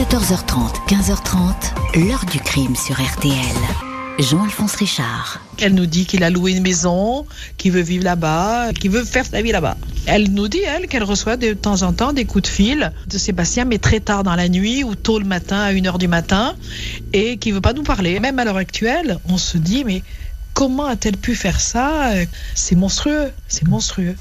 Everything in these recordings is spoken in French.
14h30, 15h30, l'heure du crime sur RTL. Jean-Alphonse Richard. Elle nous dit qu'il a loué une maison, qu'il veut vivre là-bas, qu'il veut faire sa vie là-bas. Elle nous dit, elle, qu'elle reçoit de temps en temps des coups de fil de Sébastien, mais très tard dans la nuit ou tôt le matin, à 1h du matin, et qui veut pas nous parler. Même à l'heure actuelle, on se dit, mais comment a-t-elle pu faire ça? C'est monstrueux, c'est monstrueux.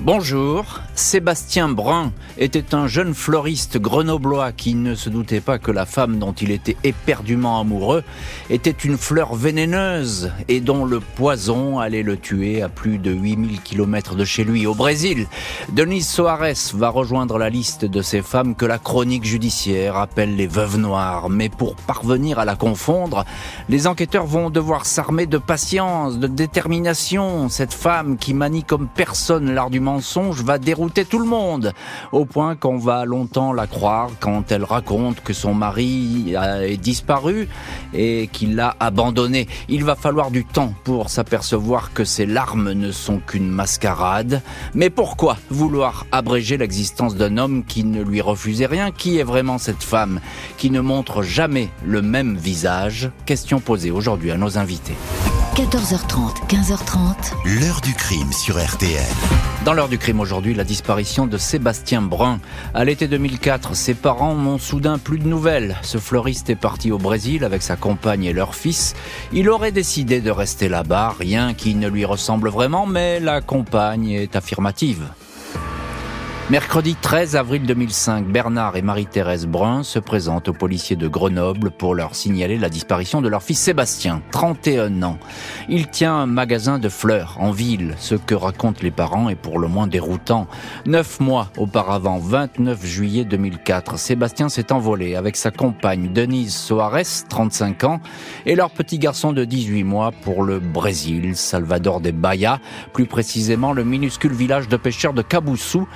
Bonjour, Sébastien Brun était un jeune floriste grenoblois qui ne se doutait pas que la femme dont il était éperdument amoureux était une fleur vénéneuse et dont le poison allait le tuer à plus de 8000 km de chez lui au Brésil. Denise Soares va rejoindre la liste de ces femmes que la chronique judiciaire appelle les veuves noires. Mais pour parvenir à la confondre, les enquêteurs vont devoir s'armer de patience, de détermination. Cette femme qui manie comme personne l'art du mensonge va tout le monde, au point qu'on va longtemps la croire quand elle raconte que son mari est disparu et qu'il l'a abandonnée. Il va falloir du temps pour s'apercevoir que ces larmes ne sont qu'une mascarade. Mais pourquoi vouloir abréger l'existence d'un homme qui ne lui refusait rien? Qui est vraiment cette femme qui ne montre jamais le même visage? Question posée aujourd'hui à nos invités. 14h30, 15h30. L'heure du crime sur RTL. Dans l'heure du crime aujourd'hui, la disparition de Sébastien Brun. À l'été 2004, ses parents n'ont soudain plus de nouvelles. Ce fleuriste est parti au Brésil avec sa compagne et leur fils. Il aurait décidé de rester là-bas, rien qui ne lui ressemble vraiment, mais la compagne est affirmative. Mercredi 13 avril 2005, Bernard et Marie-Thérèse Brun se présentent aux policiers de Grenoble pour leur signaler la disparition de leur fils Sébastien, 31 ans. Il tient un magasin de fleurs en ville. Ce que racontent les parents est pour le moins déroutant. Neuf mois auparavant, 29 juillet 2004, Sébastien s'est envolé avec sa compagne Denise Soares, 35 ans, et leur petit garçon de 18 mois pour le Brésil, Salvador de Bahia, plus précisément le minuscule village de pêcheurs de Caboussou,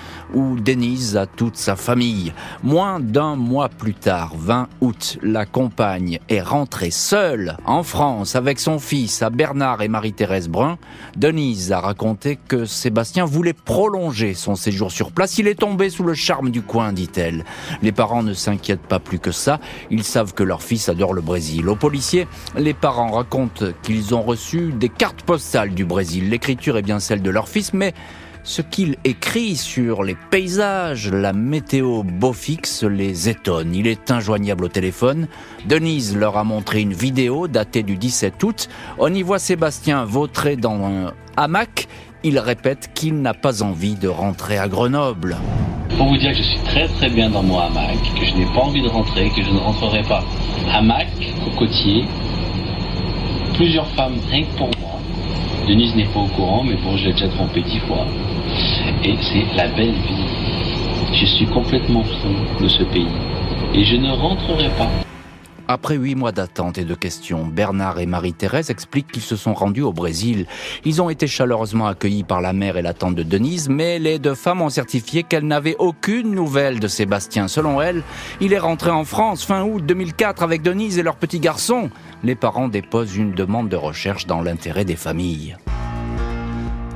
Denise a toute sa famille. Moins d'un mois plus tard, 20 août, la compagne est rentrée seule en France avec son fils à Bernard et Marie-Thérèse Brun. Denise a raconté que Sébastien voulait prolonger son séjour sur place. Il est tombé sous le charme du coin, dit-elle. Les parents ne s'inquiètent pas plus que ça. Ils savent que leur fils adore le Brésil. Aux policiers, les parents racontent qu'ils ont reçu des cartes postales du Brésil. L'écriture est bien celle de leur fils, mais ce qu'il écrit sur les paysages, la météo beau fixe les étonne. Il est injoignable au téléphone. Denise leur a montré une vidéo datée du 17 août. On y voit Sébastien vautrer dans un hamac. Il répète qu'il n'a pas envie de rentrer à Grenoble. Pour vous dire que je suis très très bien dans mon hamac, que je n'ai pas envie de rentrer, que je ne rentrerai pas. Hamac, cocotier, plusieurs femmes rien que pour moi. Denise n'est pas au courant, mais bon, je l'ai déjà trompé dix fois. Et c'est la belle vie. Je suis complètement fou de ce pays. Et je ne rentrerai pas. Après huit mois d'attente et de questions, Bernard et Marie-Thérèse expliquent qu'ils se sont rendus au Brésil. Ils ont été chaleureusement accueillis par la mère et la tante de Denise, mais les deux femmes ont certifié qu'elles n'avaient aucune nouvelle de Sébastien. Selon elles, il est rentré en France fin août 2004 avec Denise et leur petit garçon. Les parents déposent une demande de recherche dans l'intérêt des familles.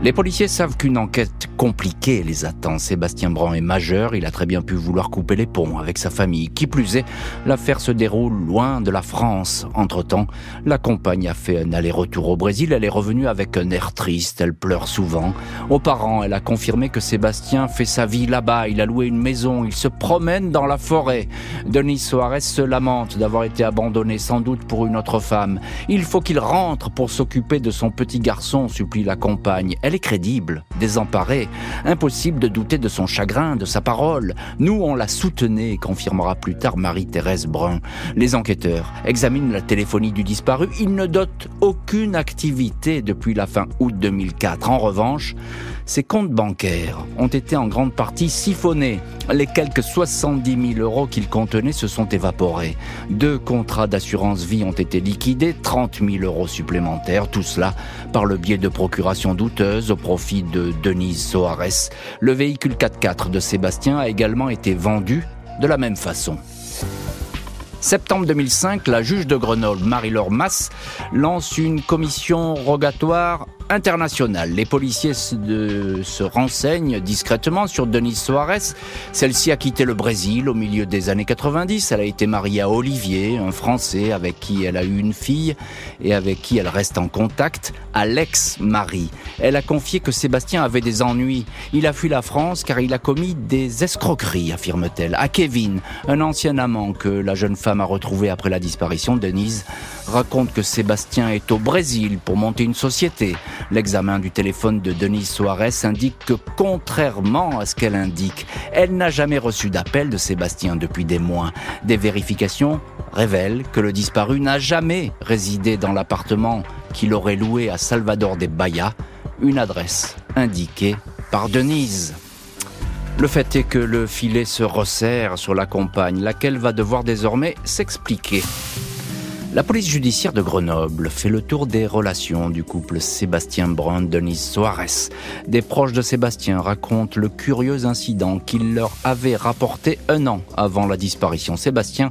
Les policiers savent qu'une enquête compliquée les attend. Sébastien Brand est majeur, il a très bien pu vouloir couper les ponts avec sa famille. Qui plus est, l'affaire se déroule loin de la France. Entre-temps, la compagne a fait un aller-retour au Brésil, elle est revenue avec un air triste, elle pleure souvent. Aux parents, elle a confirmé que Sébastien fait sa vie là-bas, il a loué une maison, il se promène dans la forêt. Denis Soares se lamente d'avoir été abandonné sans doute pour une autre femme. Il faut qu'il rentre pour s'occuper de son petit garçon, supplie la compagne. Elle est crédible, impossible de douter de son chagrin, de sa parole. Nous, on la soutenait, confirmera plus tard Marie-Thérèse Brun. Les enquêteurs examinent la téléphonie du disparu. Ils ne dotent aucune activité depuis la fin août 2004. En revanche, ses comptes bancaires ont été en grande partie siphonnés. Les quelques 70 000 euros qu'ils contenaient se sont évaporés. Deux contrats d'assurance vie ont été liquidés, 30 000 euros supplémentaires, tout cela par le biais de procurations douteuses au profit de Denise Soares. Le véhicule 4x4 de Sébastien a également été vendu de la même façon. Septembre 2005, la juge de Grenoble, Marie-Laure Masse, lance une commission rogatoire internationale. Les policiers se, se renseignent discrètement sur Denise Soares. Celle-ci a quitté le Brésil au milieu des années 90. Elle a été mariée à Olivier, un Français avec qui elle a eu une fille et avec qui elle reste en contact, Alex Marie. Elle a confié que Sébastien avait des ennuis. Il a fui la France car il a commis des escroqueries, affirme-t-elle, à Kevin, un ancien amant que la jeune femme a retrouvé après la disparition. Denise raconte que Sébastien est au Brésil pour monter une société. L'examen du téléphone de Denise Soares indique que contrairement à ce qu'elle indique, elle n'a jamais reçu d'appel de Sébastien depuis des mois. Des vérifications révèlent que le disparu n'a jamais résidé dans l'appartement qu'il aurait loué à Salvador de Bahia, une adresse indiquée par Denise. Le fait est que le filet se resserre sur la compagne, laquelle va devoir désormais s'expliquer. La police judiciaire de Grenoble fait le tour des relations du couple Sébastien Brun-Denise Soares. Des proches de Sébastien racontent le curieux incident qu'il leur avait rapporté un an avant la disparition. Sébastien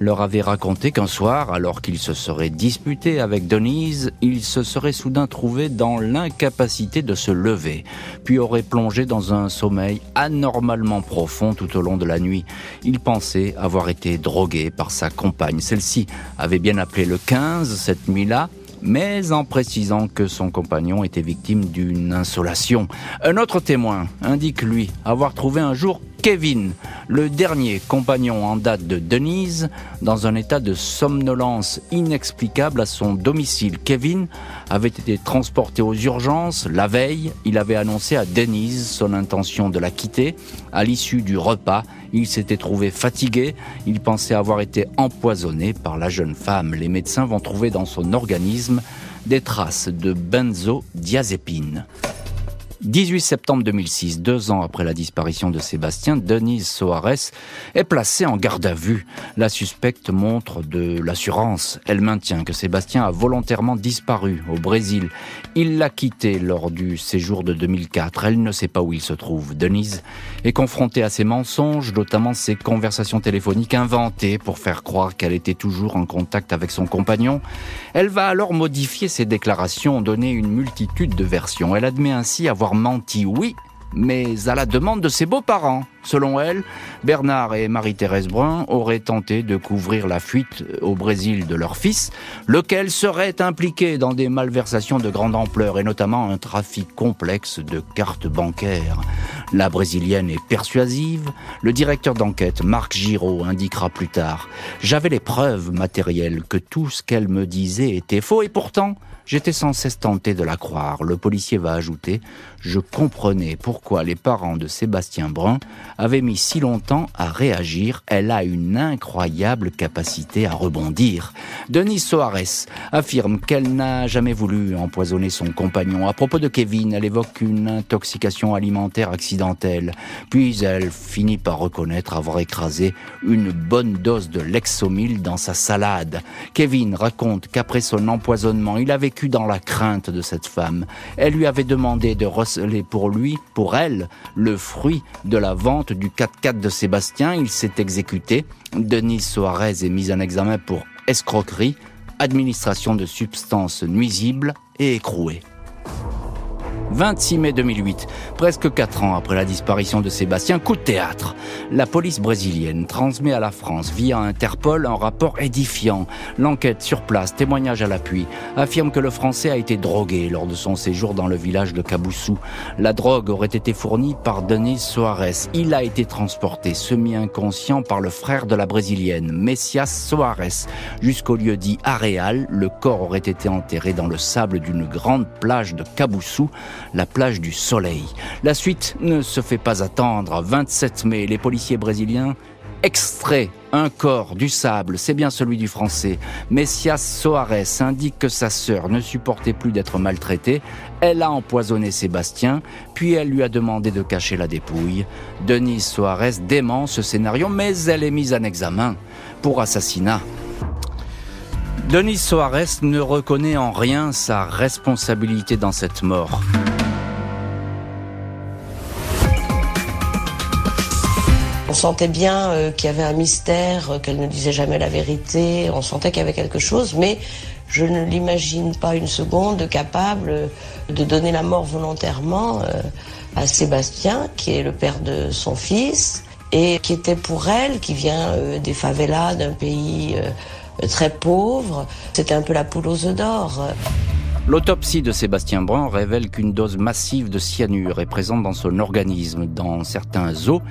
leur avait raconté qu'un soir, alors qu'il se serait disputé avec Denise, il se serait soudain trouvé dans l'incapacité de se lever, puis aurait plongé dans un sommeil anormalement profond tout au long de la nuit. Il pensait avoir été drogué par sa compagne. Celle-ci avait bien appelé le 15 cette nuit-là, mais en précisant que son compagnon était victime d'une insolation. Un autre témoin indique lui avoir trouvé un jour Kevin, le dernier compagnon en date de Denise, dans un état de somnolence inexplicable à son domicile. Kevin avait été transporté aux urgences la veille. Il avait annoncé à Denise son intention de la quitter. À l'issue du repas, il s'était trouvé fatigué. Il pensait avoir été empoisonné par la jeune femme. Les médecins vont trouver dans son organisme des traces de benzodiazépine. 18 septembre 2006, deux ans après la disparition de Sébastien, Denise Soares est placée en garde à vue. La suspecte montre de l'assurance. Elle maintient que Sébastien a volontairement disparu au Brésil. Il l'a quitté lors du séjour de 2004. Elle ne sait pas où il se trouve. Denise est confrontée à ses mensonges, notamment ses conversations téléphoniques inventées pour faire croire qu'elle était toujours en contact avec son compagnon. Elle va alors modifier ses déclarations, donner une multitude de versions. Elle admet ainsi avoir menti, oui, mais à la demande de ses beaux-parents. Selon elle, Bernard et Marie-Thérèse Brun auraient tenté de couvrir la fuite au Brésil de leur fils, lequel serait impliqué dans des malversations de grande ampleur et notamment un trafic complexe de cartes bancaires? La brésilienne est persuasive. Le directeur d'enquête, Marc Giraud, indiquera plus tard J'avais les preuves matérielles que tout ce qu'elle me disait était faux et pourtant, J'étais sans cesse tenté de la croire. Le policier va ajouter Je comprenais pourquoi les parents de Sébastien Brun avaient mis si longtemps à réagir. Elle a une incroyable capacité à rebondir. Denise Soares affirme qu'elle n'a jamais voulu empoisonner son compagnon. À propos de Kevin, elle évoque une intoxication alimentaire accidentelle. Puis elle finit par reconnaître avoir écrasé une bonne dose de Lexomil dans sa salade. Kevin raconte qu'après son empoisonnement, il avait dans la crainte de cette femme. Elle lui avait demandé de receler pour lui, pour elle, le fruit de la vente du 4x4 de Sébastien. Il s'est exécuté. Denise Soares est mise en examen pour escroquerie, administration de substances nuisibles et écrouée. 26 mai 2008, presque quatre ans après la disparition de Sébastien, coup de théâtre. La police brésilienne transmet à la France via Interpol un rapport édifiant. L'enquête sur place, témoignage à l'appui, affirme que le Français a été drogué lors de son séjour dans le village de Caboussou. La drogue aurait été fournie par Denis Soares. Il a été transporté semi-inconscient par le frère de la brésilienne, Messias Soares, jusqu'au lieu dit Areal. Le corps aurait été enterré dans le sable d'une grande plage de Caboussou la plage du Soleil. La suite ne se fait pas attendre. 27 mai, les policiers brésiliens extraient un corps du sable, c'est bien celui du français. Messias Soares indique que sa sœur ne supportait plus d'être maltraitée. Elle a empoisonné Sébastien, puis elle lui a demandé de cacher la dépouille. Denise Soares dément ce scénario, mais elle est mise en examen pour assassinat. Denise Soares ne reconnaît en rien sa responsabilité dans cette mort. On sentait bien euh, qu'il y avait un mystère, euh, qu'elle ne disait jamais la vérité, on sentait qu'il y avait quelque chose, mais Je ne l'imagine pas une seconde capable de donner la mort volontairement euh, à Sébastien, qui est le père de son fils, et qui était pour elle, qui vient euh, des favelas d'un pays euh, très pauvre, c'était un peu la poule aux œufs d'or. L'autopsie de Sébastien Brun révèle qu'une dose massive de cyanure est présente dans son organisme, dans certains os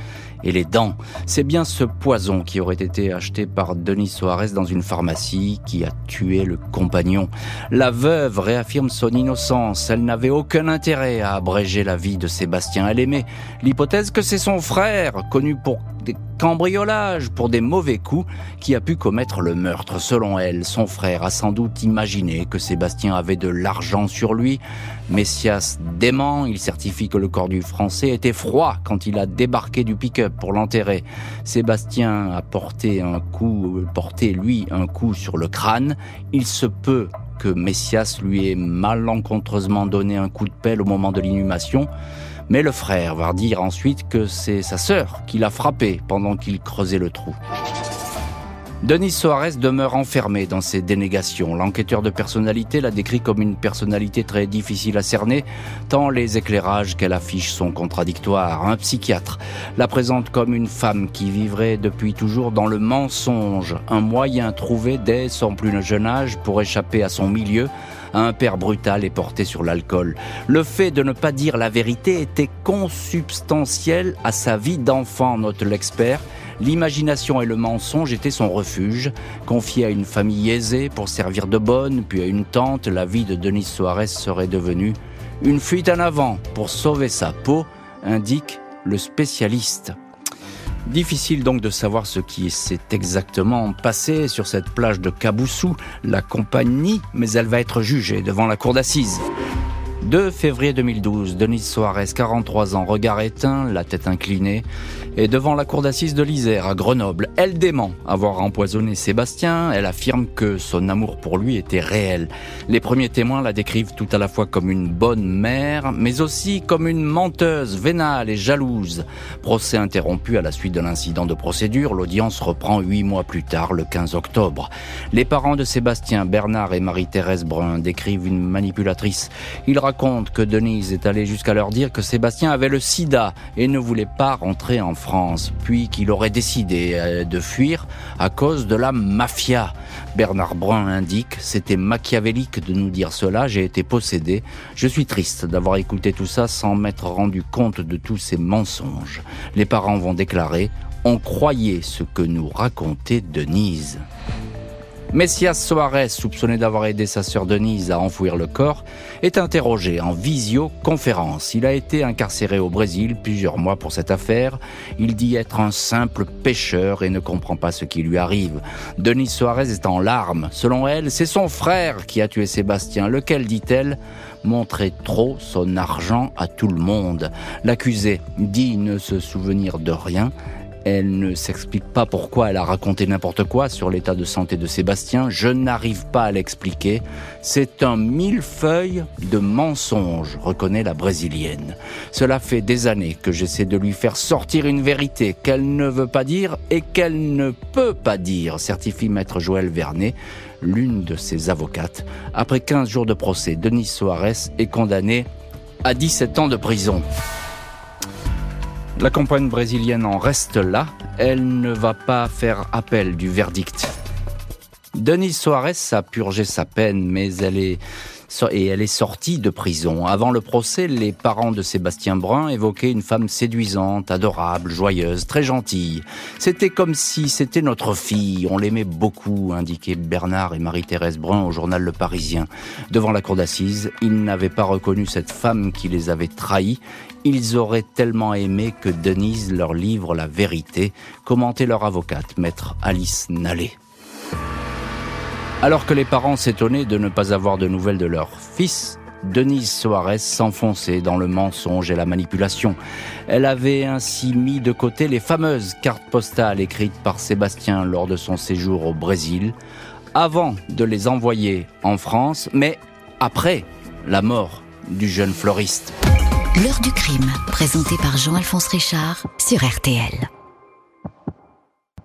et les dents. C'est bien ce poison qui aurait été acheté par Denis Soares dans une pharmacie qui a tué le compagnon. La veuve réaffirme son innocence. Elle n'avait aucun intérêt à abréger la vie de Sébastien. Elle aimait l'hypothèse que c'est son frère, connu pour des cambriolages, pour des mauvais coups, qui a pu commettre le meurtre. Selon elle, son frère a sans doute imaginé que Sébastien avait de l'argent sur lui. Messias dément, il certifie que le corps du Français était froid quand il a débarqué du pour l'enterrer. Sébastien a porté un coup, porté lui un coup sur le crâne. Il se peut que Messias lui ait malencontreusement donné un coup de pelle au moment de l'inhumation. Mais le frère va dire ensuite que c'est sa sœur qui l'a frappé pendant qu'il creusait le trou. Denis Soares demeure enfermé dans ses dénégations. L'enquêteur de personnalité la décrit comme une personnalité très difficile à cerner, tant les éclairages qu'elle affiche sont contradictoires. Un psychiatre la présente comme une femme qui vivrait depuis toujours dans le mensonge, un moyen trouvé dès son plus jeune âge pour échapper à son milieu, à un père brutal et porté sur l'alcool. Le fait de ne pas dire la vérité était consubstantiel à sa vie d'enfant, note l'expert, L'imagination et le mensonge étaient son refuge. Confié à une famille aisée pour servir de bonne, puis à une tante, la vie de Denis Soares serait devenue une fuite en avant pour sauver sa peau, indique le spécialiste. Difficile donc de savoir ce qui s'est exactement passé sur cette plage de Caboussou. La compagnie, mais elle va être jugée devant la cour d'assises. 2 février 2012, Denise Soares, 43 ans, regard éteint, la tête inclinée, est devant la cour d'assises de l'Isère à Grenoble. Elle dément avoir empoisonné Sébastien, elle affirme que son amour pour lui était réel. Les premiers témoins la décrivent tout à la fois comme une bonne mère, mais aussi comme une menteuse, vénale et jalouse. Procès interrompu à la suite de l'incident de procédure, l'audience reprend huit mois plus tard, le 15 octobre. Les parents de Sébastien, Bernard et Marie-Thérèse Brun décrivent une manipulatrice. Raconte que Denise est allée jusqu'à leur dire que Sébastien avait le sida et ne voulait pas rentrer en France, puis qu'il aurait décidé euh, de fuir à cause de la mafia. Bernard Brun indique, c'était machiavélique de nous dire cela, j'ai été possédé. Je suis triste d'avoir écouté tout ça sans m'être rendu compte de tous ces mensonges. Les parents vont déclarer, on croyait ce que nous racontait Denise. Messias Soares, soupçonné d'avoir aidé sa sœur Denise à enfouir le corps, est interrogé en visioconférence. Il a été incarcéré au Brésil plusieurs mois pour cette affaire. Il dit être un simple pêcheur et ne comprend pas ce qui lui arrive. Denise Soares est en larmes. Selon elle, c'est son frère qui a tué Sébastien, lequel, dit-elle, montrait trop son argent à tout le monde. L'accusé dit ne se souvenir de rien elle ne s'explique pas pourquoi elle a raconté n'importe quoi sur l'état de santé de Sébastien. Je n'arrive pas à l'expliquer. C'est un millefeuille de mensonges, reconnaît la brésilienne. Cela fait des années que j'essaie de lui faire sortir une vérité qu'elle ne veut pas dire et qu'elle ne peut pas dire, certifie maître Joël Vernet, l'une de ses avocates. Après 15 jours de procès, Denis Soares est condamné à 17 ans de prison. La campagne brésilienne en reste là. Elle ne va pas faire appel du verdict. Denise Soares a purgé sa peine, mais elle est et sortie de prison. Avant le procès, les parents de Sébastien Brun évoquaient une femme séduisante, adorable, joyeuse, très gentille. C'était comme si c'était notre fille. On l'aimait beaucoup, indiquaient Bernard et Marie-Thérèse Brun au journal Le Parisien. Devant la cour d'assises, ils n'avaient pas reconnu cette femme qui les avait trahis. Ils auraient tellement aimé que Denise leur livre la vérité, commentait leur avocate, maître Alice Nallet. Alors que les parents s'étonnaient de ne pas avoir de nouvelles de leur fils, Denise Soares s'enfonçait dans le mensonge et la manipulation. Elle avait ainsi mis de côté les fameuses cartes postales écrites par Sébastien lors de son séjour au Brésil, avant de les envoyer en France, mais après la mort du jeune fleuriste. L'heure du crime, présenté par Jean-Alphonse Richard sur RTL.